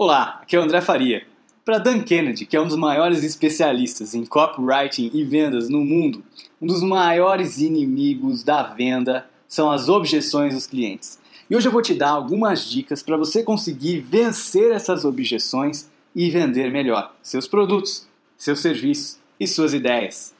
Olá, aqui é o André Faria. Para Dan Kennedy, que é um dos maiores especialistas em copywriting e vendas no mundo, um dos maiores inimigos da venda são as objeções dos clientes. E hoje eu vou te dar algumas dicas para você conseguir vencer essas objeções e vender melhor seus produtos, seus serviços e suas ideias.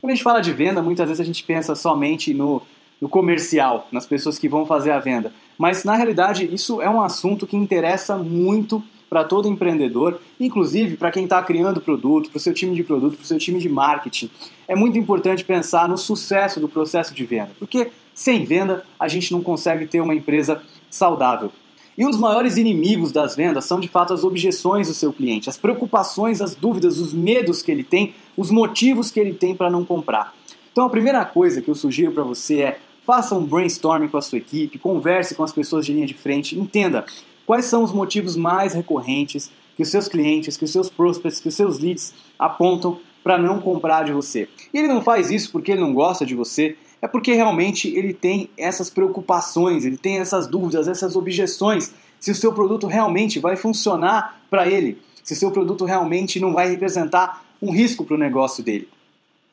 Quando a gente fala de venda, muitas vezes a gente pensa somente no, no comercial, nas pessoas que vão fazer a venda. Mas na realidade, isso é um assunto que interessa muito para todo empreendedor, inclusive para quem está criando produto, para o seu time de produto, para o seu time de marketing. É muito importante pensar no sucesso do processo de venda, porque sem venda a gente não consegue ter uma empresa saudável. E um dos maiores inimigos das vendas são de fato as objeções do seu cliente, as preocupações, as dúvidas, os medos que ele tem, os motivos que ele tem para não comprar. Então a primeira coisa que eu sugiro para você é faça um brainstorming com a sua equipe, converse com as pessoas de linha de frente, entenda quais são os motivos mais recorrentes que os seus clientes, que os seus prospects, que os seus leads apontam para não comprar de você. E ele não faz isso porque ele não gosta de você, é porque realmente ele tem essas preocupações, ele tem essas dúvidas, essas objeções se o seu produto realmente vai funcionar para ele, se o seu produto realmente não vai representar um risco para o negócio dele.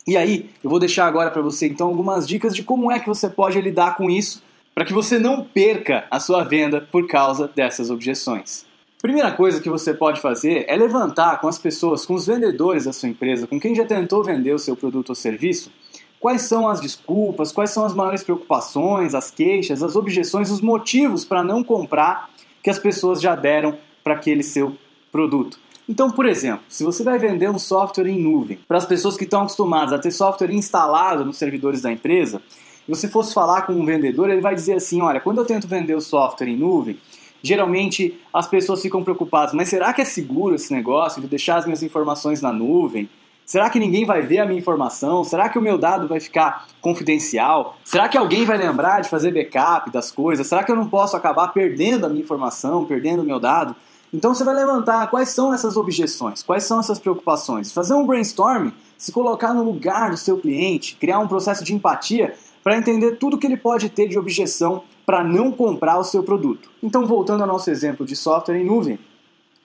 E aí, eu vou deixar agora para você então algumas dicas de como é que você pode lidar com isso para que você não perca a sua venda por causa dessas objeções. Primeira coisa que você pode fazer é levantar com as pessoas, com os vendedores da sua empresa, com quem já tentou vender o seu produto ou serviço, quais são as desculpas, quais são as maiores preocupações, as queixas, as objeções, os motivos para não comprar que as pessoas já deram para aquele seu produto. Então, por exemplo, se você vai vender um software em nuvem para as pessoas que estão acostumadas a ter software instalado nos servidores da empresa, e você fosse falar com um vendedor, ele vai dizer assim: olha, quando eu tento vender o software em nuvem, geralmente as pessoas ficam preocupadas, mas será que é seguro esse negócio de deixar as minhas informações na nuvem? Será que ninguém vai ver a minha informação? Será que o meu dado vai ficar confidencial? Será que alguém vai lembrar de fazer backup das coisas? Será que eu não posso acabar perdendo a minha informação, perdendo o meu dado? Então você vai levantar quais são essas objeções, quais são essas preocupações, fazer um brainstorm, se colocar no lugar do seu cliente, criar um processo de empatia para entender tudo que ele pode ter de objeção para não comprar o seu produto. Então, voltando ao nosso exemplo de software em nuvem,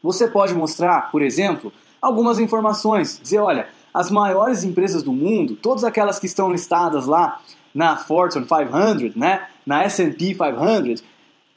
você pode mostrar, por exemplo, algumas informações. Dizer, olha, as maiores empresas do mundo, todas aquelas que estão listadas lá na Fortune 500, né, na S&P 500,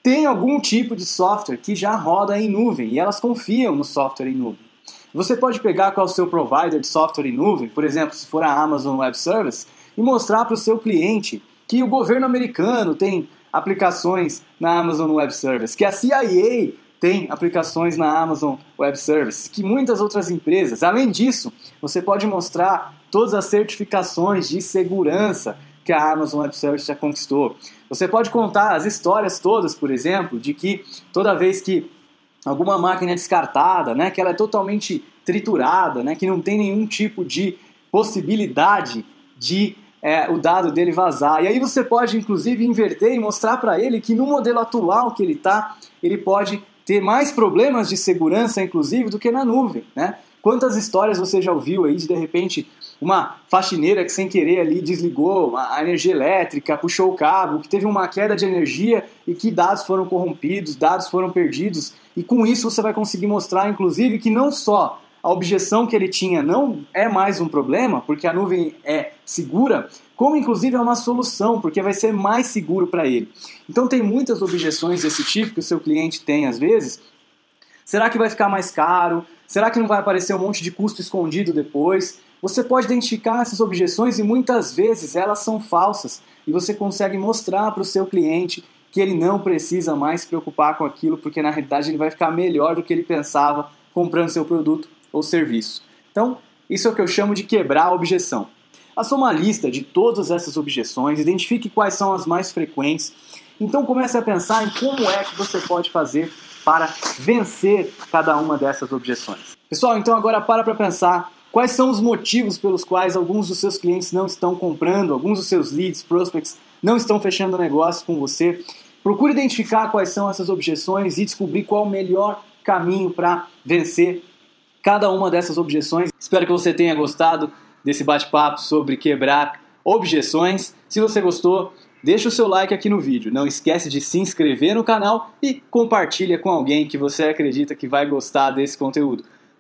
têm algum tipo de software que já roda em nuvem e elas confiam no software em nuvem. Você pode pegar qual é o seu provider de software em nuvem, por exemplo, se for a Amazon Web Service, e mostrar para o seu cliente que o governo americano tem aplicações na Amazon Web Service, que a CIA tem aplicações na Amazon Web Service, que muitas outras empresas. Além disso, você pode mostrar todas as certificações de segurança que a Amazon Web Service já conquistou. Você pode contar as histórias todas, por exemplo, de que toda vez que alguma máquina é descartada, né, que ela é totalmente triturada, né, que não tem nenhum tipo de possibilidade de é, o dado dele vazar. E aí você pode, inclusive, inverter e mostrar para ele que no modelo atual que ele está, ele pode ter mais problemas de segurança, inclusive, do que na nuvem, né? Quantas histórias você já ouviu aí de, de repente, uma faxineira que sem querer ali desligou a energia elétrica, puxou o cabo, que teve uma queda de energia e que dados foram corrompidos, dados foram perdidos. E com isso você vai conseguir mostrar, inclusive, que não só a objeção que ele tinha não é mais um problema, porque a nuvem é segura, como inclusive é uma solução, porque vai ser mais seguro para ele. Então tem muitas objeções desse tipo que o seu cliente tem às vezes. Será que vai ficar mais caro? Será que não vai aparecer um monte de custo escondido depois? Você pode identificar essas objeções e muitas vezes elas são falsas e você consegue mostrar para o seu cliente que ele não precisa mais se preocupar com aquilo, porque na realidade ele vai ficar melhor do que ele pensava comprando seu produto ou serviço. Então, isso é o que eu chamo de quebrar a objeção. Faça uma lista de todas essas objeções, identifique quais são as mais frequentes. Então comece a pensar em como é que você pode fazer para vencer cada uma dessas objeções. Pessoal, então agora para para pensar quais são os motivos pelos quais alguns dos seus clientes não estão comprando, alguns dos seus leads, prospects não estão fechando negócio com você. Procure identificar quais são essas objeções e descobrir qual o melhor caminho para vencer cada uma dessas objeções. Espero que você tenha gostado desse bate-papo sobre quebrar objeções. Se você gostou, Deixa o seu like aqui no vídeo, não esquece de se inscrever no canal e compartilha com alguém que você acredita que vai gostar desse conteúdo.